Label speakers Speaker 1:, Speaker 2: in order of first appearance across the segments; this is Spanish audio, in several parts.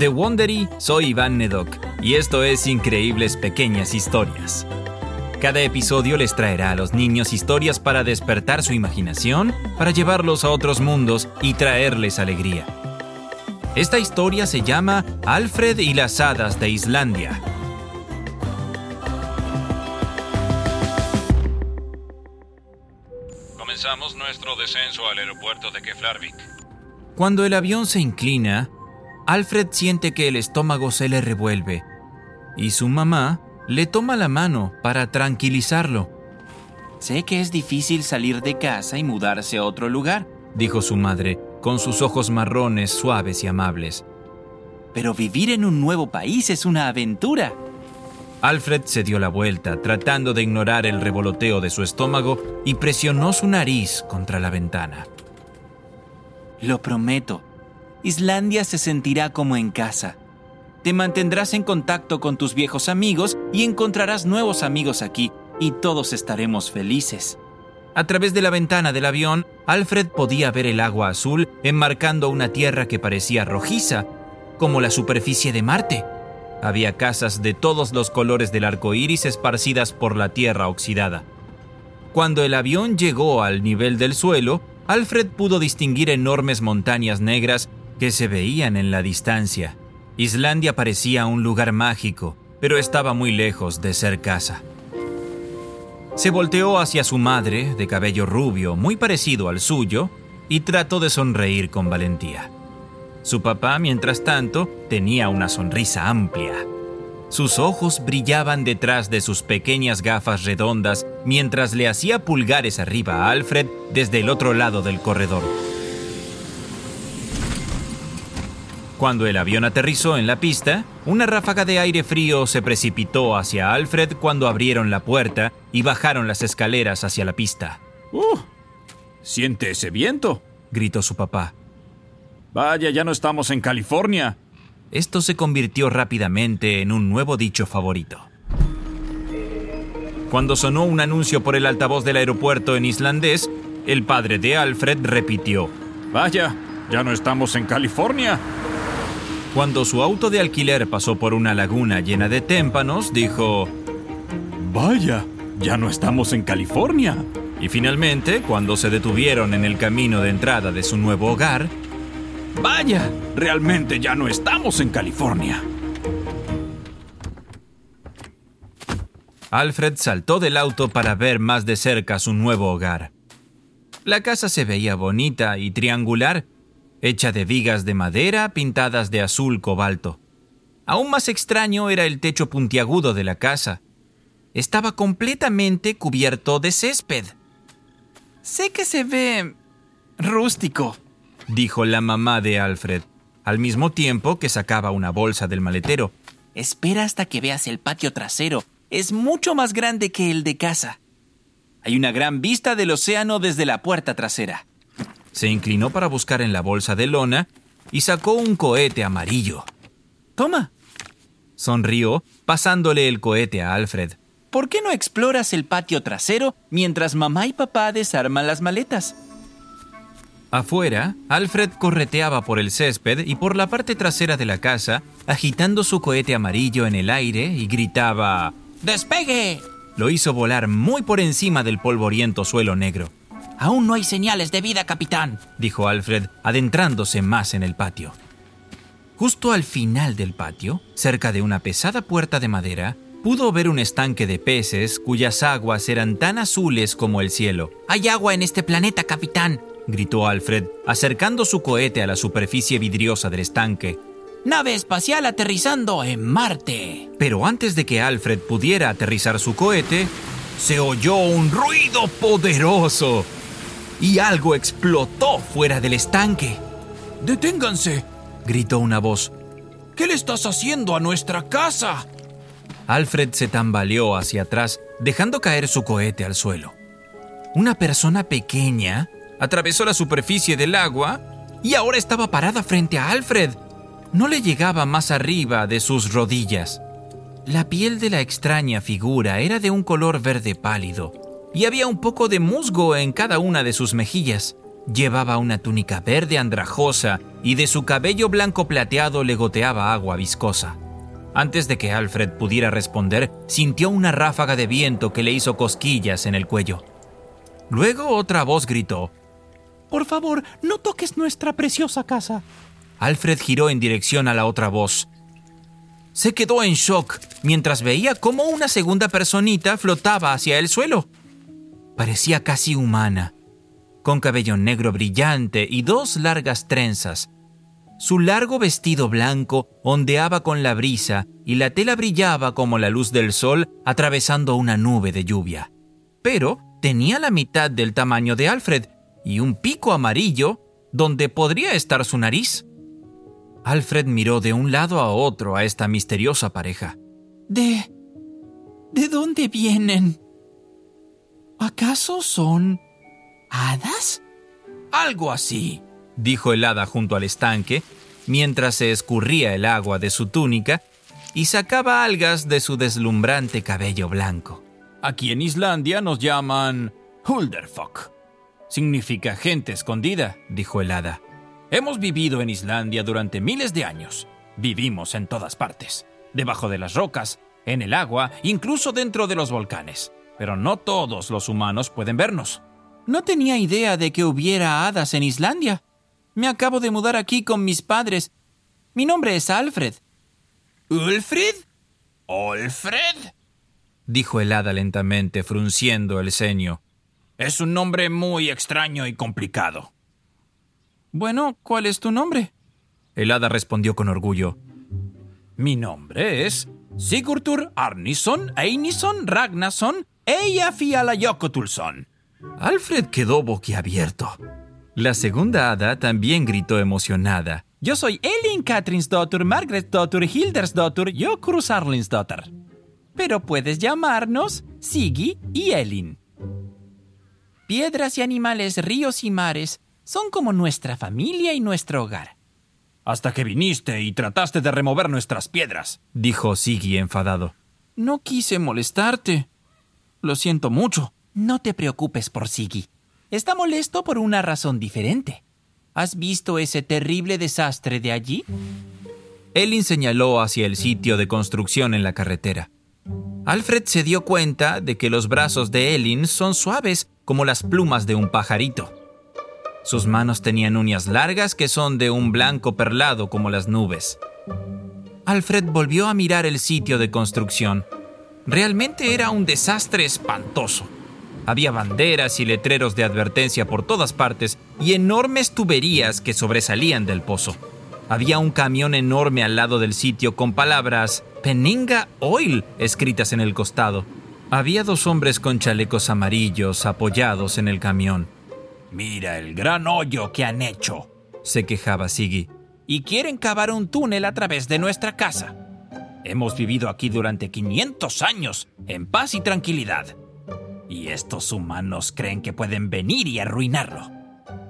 Speaker 1: De Wondery, soy Iván Nedok y esto es Increíbles Pequeñas Historias. Cada episodio les traerá a los niños historias para despertar su imaginación, para llevarlos a otros mundos y traerles alegría. Esta historia se llama Alfred y las hadas de Islandia.
Speaker 2: Comenzamos nuestro descenso al aeropuerto de Keflavik.
Speaker 1: Cuando el avión se inclina, Alfred siente que el estómago se le revuelve y su mamá le toma la mano para tranquilizarlo.
Speaker 3: Sé que es difícil salir de casa y mudarse a otro lugar,
Speaker 1: dijo su madre, con sus ojos marrones suaves y amables.
Speaker 3: Pero vivir en un nuevo país es una aventura.
Speaker 1: Alfred se dio la vuelta, tratando de ignorar el revoloteo de su estómago, y presionó su nariz contra la ventana.
Speaker 3: Lo prometo, Islandia se sentirá como en casa. Te mantendrás en contacto con tus viejos amigos y encontrarás nuevos amigos aquí, y todos estaremos felices.
Speaker 1: A través de la ventana del avión, Alfred podía ver el agua azul enmarcando una tierra que parecía rojiza, como la superficie de Marte. Había casas de todos los colores del arco iris esparcidas por la tierra oxidada. Cuando el avión llegó al nivel del suelo, Alfred pudo distinguir enormes montañas negras que se veían en la distancia. Islandia parecía un lugar mágico, pero estaba muy lejos de ser casa. Se volteó hacia su madre, de cabello rubio, muy parecido al suyo, y trató de sonreír con valentía. Su papá, mientras tanto, tenía una sonrisa amplia. Sus ojos brillaban detrás de sus pequeñas gafas redondas mientras le hacía pulgares arriba a Alfred desde el otro lado del corredor. Cuando el avión aterrizó en la pista, una ráfaga de aire frío se precipitó hacia Alfred cuando abrieron la puerta y bajaron las escaleras hacia la pista.
Speaker 4: ¡Uh! ¿Siente ese viento?
Speaker 1: gritó su papá.
Speaker 4: Vaya, ya no estamos en California.
Speaker 1: Esto se convirtió rápidamente en un nuevo dicho favorito. Cuando sonó un anuncio por el altavoz del aeropuerto en islandés, el padre de Alfred repitió,
Speaker 4: Vaya, ya no estamos en California.
Speaker 1: Cuando su auto de alquiler pasó por una laguna llena de témpanos, dijo,
Speaker 4: Vaya, ya no estamos en California.
Speaker 1: Y finalmente, cuando se detuvieron en el camino de entrada de su nuevo hogar,
Speaker 4: Vaya, realmente ya no estamos en California.
Speaker 1: Alfred saltó del auto para ver más de cerca su nuevo hogar. La casa se veía bonita y triangular hecha de vigas de madera pintadas de azul cobalto. Aún más extraño era el techo puntiagudo de la casa. Estaba completamente cubierto de césped.
Speaker 3: Sé que se ve rústico,
Speaker 1: dijo la mamá de Alfred, al mismo tiempo que sacaba una bolsa del maletero.
Speaker 3: Espera hasta que veas el patio trasero. Es mucho más grande que el de casa. Hay una gran vista del océano desde la puerta trasera.
Speaker 1: Se inclinó para buscar en la bolsa de lona y sacó un cohete amarillo.
Speaker 3: Toma.
Speaker 1: Sonrió, pasándole el cohete a Alfred.
Speaker 3: ¿Por qué no exploras el patio trasero mientras mamá y papá desarman las maletas?
Speaker 1: Afuera, Alfred correteaba por el césped y por la parte trasera de la casa, agitando su cohete amarillo en el aire y gritaba
Speaker 3: ¡Despegue!
Speaker 1: Lo hizo volar muy por encima del polvoriento suelo negro.
Speaker 3: Aún no hay señales de vida, capitán,
Speaker 1: dijo Alfred, adentrándose más en el patio. Justo al final del patio, cerca de una pesada puerta de madera, pudo ver un estanque de peces cuyas aguas eran tan azules como el cielo.
Speaker 3: Hay agua en este planeta, capitán,
Speaker 1: gritó Alfred, acercando su cohete a la superficie vidriosa del estanque.
Speaker 3: Nave espacial aterrizando en Marte.
Speaker 1: Pero antes de que Alfred pudiera aterrizar su cohete, se oyó un ruido poderoso y algo explotó fuera del estanque.
Speaker 5: ¡Deténganse!
Speaker 1: gritó una voz.
Speaker 5: ¿Qué le estás haciendo a nuestra casa?
Speaker 1: Alfred se tambaleó hacia atrás, dejando caer su cohete al suelo. Una persona pequeña atravesó la superficie del agua y ahora estaba parada frente a Alfred. No le llegaba más arriba de sus rodillas. La piel de la extraña figura era de un color verde pálido y había un poco de musgo en cada una de sus mejillas. Llevaba una túnica verde andrajosa y de su cabello blanco plateado le goteaba agua viscosa. Antes de que Alfred pudiera responder, sintió una ráfaga de viento que le hizo cosquillas en el cuello. Luego otra voz gritó,
Speaker 5: Por favor, no toques nuestra preciosa casa.
Speaker 1: Alfred giró en dirección a la otra voz. Se quedó en shock mientras veía cómo una segunda personita flotaba hacia el suelo. Parecía casi humana, con cabello negro brillante y dos largas trenzas. Su largo vestido blanco ondeaba con la brisa y la tela brillaba como la luz del sol atravesando una nube de lluvia. Pero tenía la mitad del tamaño de Alfred y un pico amarillo donde podría estar su nariz. Alfred miró de un lado a otro a esta misteriosa pareja.
Speaker 5: ¿De... ¿De dónde vienen? ¿Acaso son... hadas?
Speaker 1: Algo así, dijo el hada junto al estanque, mientras se escurría el agua de su túnica y sacaba algas de su deslumbrante cabello blanco.
Speaker 4: Aquí en Islandia nos llaman Hulderfolk.
Speaker 1: Significa gente escondida, dijo el hada.
Speaker 4: Hemos vivido en Islandia durante miles de años. Vivimos en todas partes, debajo de las rocas, en el agua, incluso dentro de los volcanes. Pero no todos los humanos pueden vernos.
Speaker 5: No tenía idea de que hubiera hadas en Islandia. Me acabo de mudar aquí con mis padres. Mi nombre es Alfred.
Speaker 1: ¿Ulfrid? ¿Olfred? dijo el hada lentamente, frunciendo el ceño.
Speaker 4: Es un nombre muy extraño y complicado.
Speaker 5: Bueno, ¿cuál es tu nombre?
Speaker 1: El hada respondió con orgullo.
Speaker 4: Mi nombre es Sigurdur Arnison Einison Ragnason Eyjafjallajökullsson.
Speaker 1: Alfred quedó boquiabierto. La segunda hada también gritó emocionada.
Speaker 5: Yo soy Elin Katrinsdottir Margretdottir Hildersdottir Jokurusarlinsdottir. Pero puedes llamarnos Sigi y Elin. Piedras y animales, ríos y mares son como nuestra familia y nuestro hogar.
Speaker 4: Hasta que viniste y trataste de remover nuestras piedras,
Speaker 1: dijo Siggy enfadado.
Speaker 5: No quise molestarte. Lo siento mucho. No te preocupes por Siggy. Está molesto por una razón diferente. ¿Has visto ese terrible desastre de allí?
Speaker 1: Elin señaló hacia el sitio de construcción en la carretera. Alfred se dio cuenta de que los brazos de Elin son suaves como las plumas de un pajarito. Sus manos tenían uñas largas que son de un blanco perlado como las nubes. Alfred volvió a mirar el sitio de construcción. Realmente era un desastre espantoso. Había banderas y letreros de advertencia por todas partes y enormes tuberías que sobresalían del pozo. Había un camión enorme al lado del sitio con palabras Peninga Oil escritas en el costado. Había dos hombres con chalecos amarillos apoyados en el camión.
Speaker 4: Mira el gran hoyo que han hecho,
Speaker 1: se quejaba Siggy.
Speaker 5: Y quieren cavar un túnel a través de nuestra casa.
Speaker 4: Hemos vivido aquí durante 500 años, en paz y tranquilidad. Y estos humanos creen que pueden venir y arruinarlo.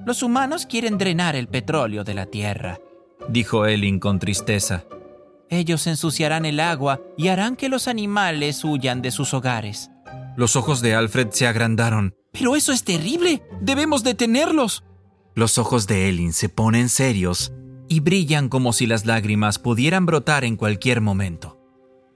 Speaker 5: Los humanos quieren drenar el petróleo de la tierra,
Speaker 1: dijo Elin con tristeza.
Speaker 5: Ellos ensuciarán el agua y harán que los animales huyan de sus hogares.
Speaker 1: Los ojos de Alfred se agrandaron.
Speaker 5: Pero eso es terrible. Debemos detenerlos.
Speaker 1: Los ojos de Elin se ponen serios y brillan como si las lágrimas pudieran brotar en cualquier momento.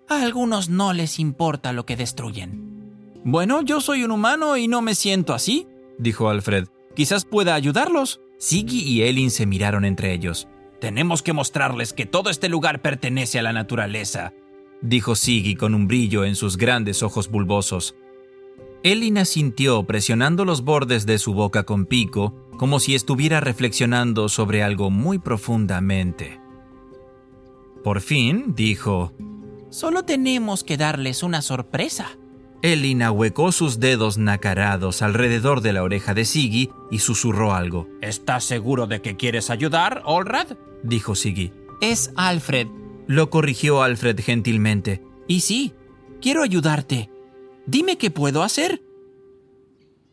Speaker 5: A algunos no les importa lo que destruyen. Bueno, yo soy un humano y no me siento así,
Speaker 1: dijo Alfred.
Speaker 5: Quizás pueda ayudarlos.
Speaker 1: Siggy y Elin se miraron entre ellos.
Speaker 4: Tenemos que mostrarles que todo este lugar pertenece a la naturaleza,
Speaker 1: dijo Siggy con un brillo en sus grandes ojos bulbosos. Elin asintió presionando los bordes de su boca con pico, como si estuviera reflexionando sobre algo muy profundamente. Por fin dijo,
Speaker 5: Solo tenemos que darles una sorpresa.
Speaker 1: Elin ahuecó sus dedos nacarados alrededor de la oreja de Siggy y susurró algo.
Speaker 4: ¿Estás seguro de que quieres ayudar, Olrad?
Speaker 1: dijo Siggy.
Speaker 5: Es Alfred.
Speaker 1: Lo corrigió Alfred gentilmente.
Speaker 5: Y sí, quiero ayudarte. Dime qué puedo hacer.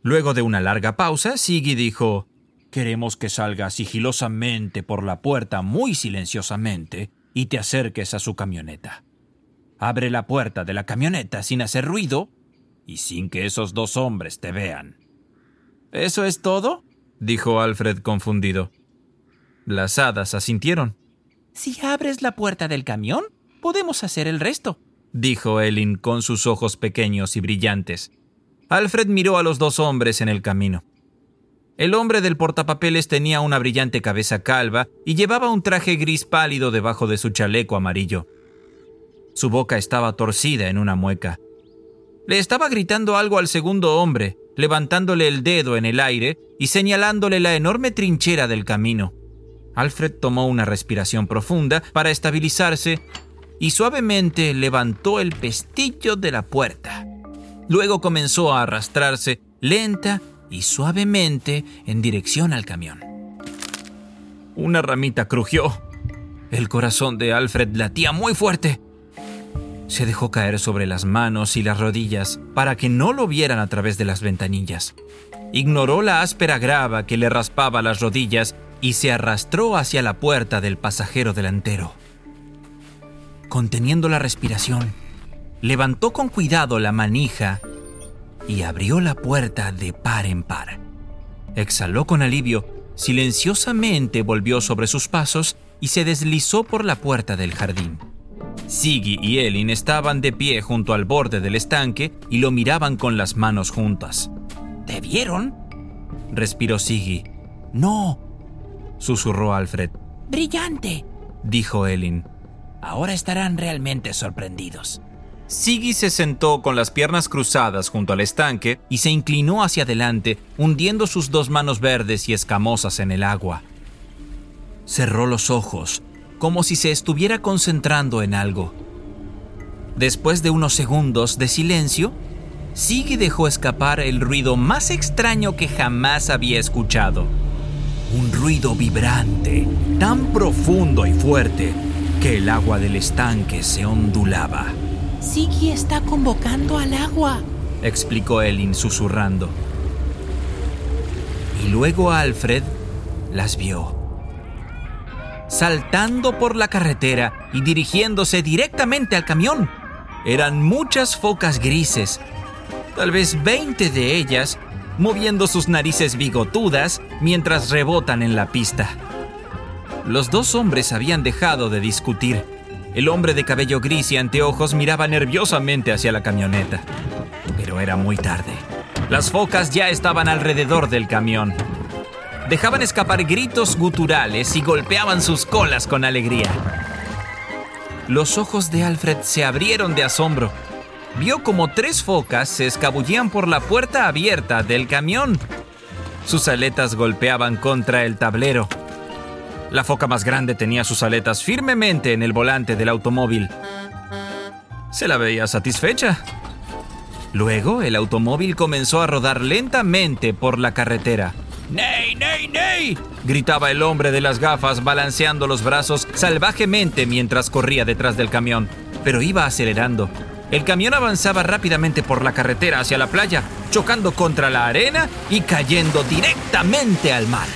Speaker 1: Luego de una larga pausa, Siggy dijo,
Speaker 4: Queremos que salgas sigilosamente por la puerta muy silenciosamente y te acerques a su camioneta. Abre la puerta de la camioneta sin hacer ruido y sin que esos dos hombres te vean.
Speaker 5: ¿Eso es todo?
Speaker 1: dijo Alfred confundido. Las hadas asintieron.
Speaker 5: Si abres la puerta del camión, podemos hacer el resto,
Speaker 1: dijo Elin con sus ojos pequeños y brillantes. Alfred miró a los dos hombres en el camino. El hombre del portapapeles tenía una brillante cabeza calva y llevaba un traje gris pálido debajo de su chaleco amarillo. Su boca estaba torcida en una mueca. Le estaba gritando algo al segundo hombre, levantándole el dedo en el aire y señalándole la enorme trinchera del camino. Alfred tomó una respiración profunda para estabilizarse y suavemente levantó el pestillo de la puerta. Luego comenzó a arrastrarse lenta y suavemente en dirección al camión. Una ramita crujió. El corazón de Alfred latía muy fuerte. Se dejó caer sobre las manos y las rodillas para que no lo vieran a través de las ventanillas. Ignoró la áspera grava que le raspaba las rodillas y se arrastró hacia la puerta del pasajero delantero. Conteniendo la respiración, levantó con cuidado la manija y abrió la puerta de par en par. Exhaló con alivio, silenciosamente volvió sobre sus pasos y se deslizó por la puerta del jardín. Siggy y Elin estaban de pie junto al borde del estanque y lo miraban con las manos juntas.
Speaker 5: ¿Te vieron?
Speaker 1: respiró Siggy.
Speaker 5: No,
Speaker 1: susurró Alfred.
Speaker 5: Brillante,
Speaker 1: dijo Elin.
Speaker 5: Ahora estarán realmente sorprendidos.
Speaker 1: Siggy se sentó con las piernas cruzadas junto al estanque y se inclinó hacia adelante, hundiendo sus dos manos verdes y escamosas en el agua. Cerró los ojos, como si se estuviera concentrando en algo. Después de unos segundos de silencio, Siggy dejó escapar el ruido más extraño que jamás había escuchado. Un ruido vibrante, tan profundo y fuerte que el agua del estanque se ondulaba.
Speaker 5: Siggy está convocando al agua,
Speaker 1: explicó Elin susurrando. Y luego Alfred las vio. Saltando por la carretera y dirigiéndose directamente al camión. Eran muchas focas grises, tal vez 20 de ellas, moviendo sus narices bigotudas mientras rebotan en la pista. Los dos hombres habían dejado de discutir. El hombre de cabello gris y anteojos miraba nerviosamente hacia la camioneta. Pero era muy tarde. Las focas ya estaban alrededor del camión. Dejaban escapar gritos guturales y golpeaban sus colas con alegría. Los ojos de Alfred se abrieron de asombro. Vio como tres focas se escabullían por la puerta abierta del camión. Sus aletas golpeaban contra el tablero. La foca más grande tenía sus aletas firmemente en el volante del automóvil. Se la veía satisfecha. Luego el automóvil comenzó a rodar lentamente por la carretera. ¡Ney, ney, ney! gritaba el hombre de las gafas balanceando los brazos salvajemente mientras corría detrás del camión, pero iba acelerando. El camión avanzaba rápidamente por la carretera hacia la playa, chocando contra la arena y cayendo directamente al mar.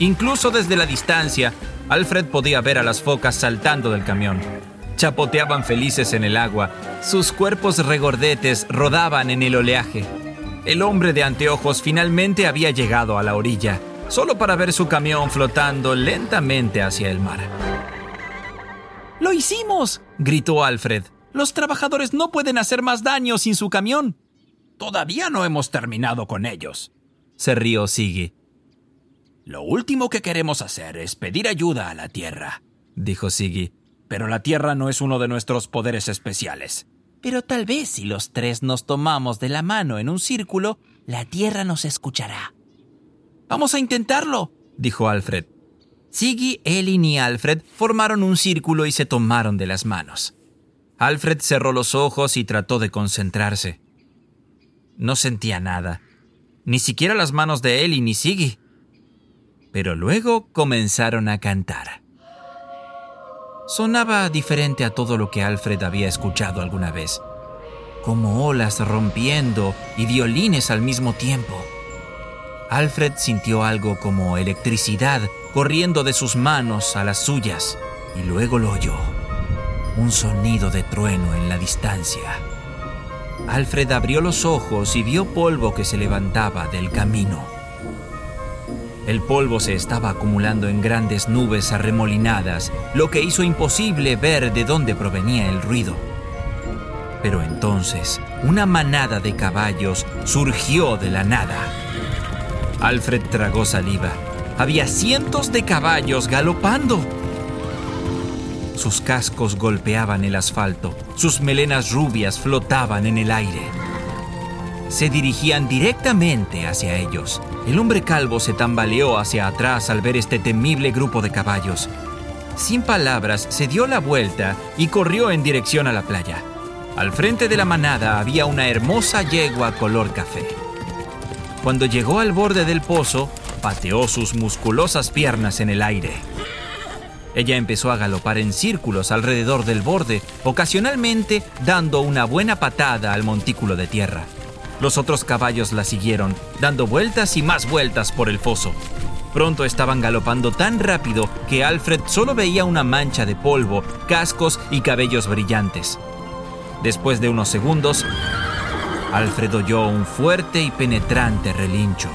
Speaker 1: Incluso desde la distancia, Alfred podía ver a las focas saltando del camión. Chapoteaban felices en el agua, sus cuerpos regordetes rodaban en el oleaje. El hombre de anteojos finalmente había llegado a la orilla, solo para ver su camión flotando lentamente hacia el mar.
Speaker 5: ¡Lo hicimos! gritó Alfred. Los trabajadores no pueden hacer más daño sin su camión.
Speaker 4: Todavía no hemos terminado con ellos,
Speaker 1: se rió Siggy.
Speaker 4: Lo último que queremos hacer es pedir ayuda a la Tierra, dijo Siggy. Pero la Tierra no es uno de nuestros poderes especiales.
Speaker 5: Pero tal vez si los tres nos tomamos de la mano en un círculo, la Tierra nos escuchará.
Speaker 1: Vamos a intentarlo, dijo Alfred. Siggy, Elin y Alfred formaron un círculo y se tomaron de las manos. Alfred cerró los ojos y trató de concentrarse. No sentía nada, ni siquiera las manos de Elin ni Siggy pero luego comenzaron a cantar. Sonaba diferente a todo lo que Alfred había escuchado alguna vez, como olas rompiendo y violines al mismo tiempo. Alfred sintió algo como electricidad corriendo de sus manos a las suyas y luego lo oyó, un sonido de trueno en la distancia. Alfred abrió los ojos y vio polvo que se levantaba del camino. El polvo se estaba acumulando en grandes nubes arremolinadas, lo que hizo imposible ver de dónde provenía el ruido. Pero entonces, una manada de caballos surgió de la nada. Alfred tragó saliva. Había cientos de caballos galopando. Sus cascos golpeaban el asfalto, sus melenas rubias flotaban en el aire. Se dirigían directamente hacia ellos. El hombre calvo se tambaleó hacia atrás al ver este temible grupo de caballos. Sin palabras, se dio la vuelta y corrió en dirección a la playa. Al frente de la manada había una hermosa yegua color café. Cuando llegó al borde del pozo, pateó sus musculosas piernas en el aire. Ella empezó a galopar en círculos alrededor del borde, ocasionalmente dando una buena patada al montículo de tierra. Los otros caballos la siguieron, dando vueltas y más vueltas por el foso. Pronto estaban galopando tan rápido que Alfred solo veía una mancha de polvo, cascos y cabellos brillantes. Después de unos segundos, Alfred oyó un fuerte y penetrante relincho.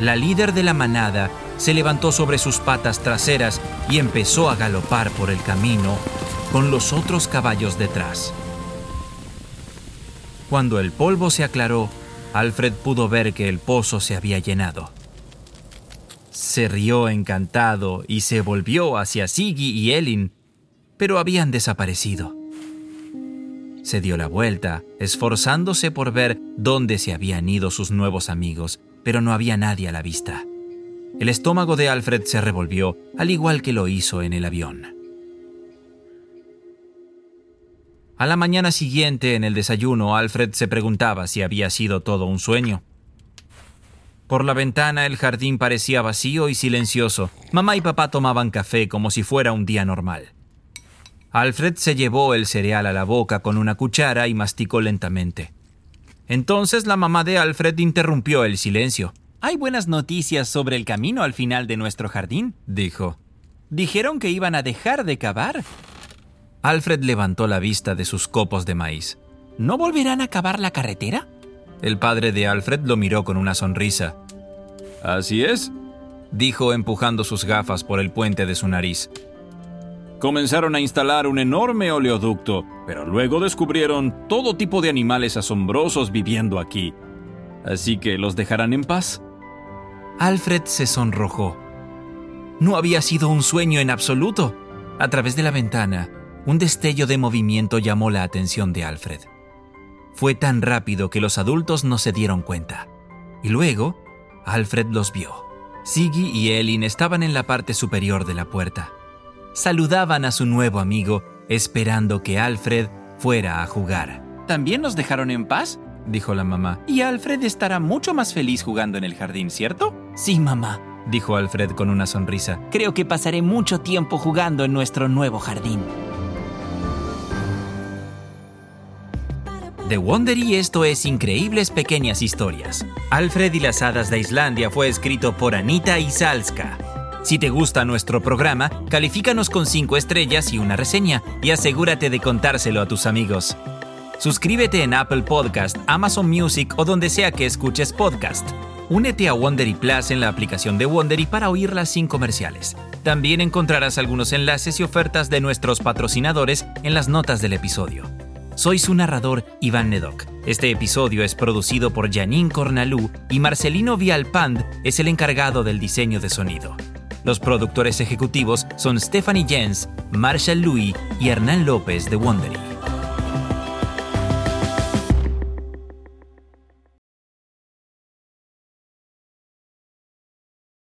Speaker 1: La líder de la manada se levantó sobre sus patas traseras y empezó a galopar por el camino con los otros caballos detrás. Cuando el polvo se aclaró, Alfred pudo ver que el pozo se había llenado. Se rió encantado y se volvió hacia Siggy y Elin, pero habían desaparecido. Se dio la vuelta, esforzándose por ver dónde se habían ido sus nuevos amigos, pero no había nadie a la vista. El estómago de Alfred se revolvió, al igual que lo hizo en el avión. A la mañana siguiente, en el desayuno, Alfred se preguntaba si había sido todo un sueño. Por la ventana el jardín parecía vacío y silencioso. Mamá y papá tomaban café como si fuera un día normal. Alfred se llevó el cereal a la boca con una cuchara y masticó lentamente. Entonces la mamá de Alfred interrumpió el silencio.
Speaker 5: Hay buenas noticias sobre el camino al final de nuestro jardín, dijo. Dijeron que iban a dejar de cavar.
Speaker 1: Alfred levantó la vista de sus copos de maíz.
Speaker 5: ¿No volverán a cavar la carretera?
Speaker 1: El padre de Alfred lo miró con una sonrisa.
Speaker 4: Así es, dijo empujando sus gafas por el puente de su nariz. Comenzaron a instalar un enorme oleoducto, pero luego descubrieron todo tipo de animales asombrosos viviendo aquí. Así que los dejarán en paz.
Speaker 1: Alfred se sonrojó. No había sido un sueño en absoluto. A través de la ventana, un destello de movimiento llamó la atención de Alfred. Fue tan rápido que los adultos no se dieron cuenta. Y luego, Alfred los vio. Siggy y Elin estaban en la parte superior de la puerta. Saludaban a su nuevo amigo, esperando que Alfred fuera a jugar.
Speaker 5: ¿También nos dejaron en paz? dijo la mamá. Y Alfred estará mucho más feliz jugando en el jardín, ¿cierto?
Speaker 1: Sí, mamá, dijo Alfred con una sonrisa.
Speaker 5: Creo que pasaré mucho tiempo jugando en nuestro nuevo jardín.
Speaker 1: The Wondery esto es Increíbles Pequeñas Historias. Alfred y las Hadas de Islandia fue escrito por Anita Isalska. Si te gusta nuestro programa, califícanos con 5 estrellas y una reseña y asegúrate de contárselo a tus amigos. Suscríbete en Apple Podcast, Amazon Music o donde sea que escuches podcast. Únete a Wondery Plus en la aplicación de Wondery para oírlas sin comerciales. También encontrarás algunos enlaces y ofertas de nuestros patrocinadores en las notas del episodio. Soy su narrador, Iván Nedok. Este episodio es producido por Janine Cornalú y Marcelino Vialpand es el encargado del diseño de sonido. Los productores ejecutivos son Stephanie Jens, Marshall Louis y Hernán López de Wondery.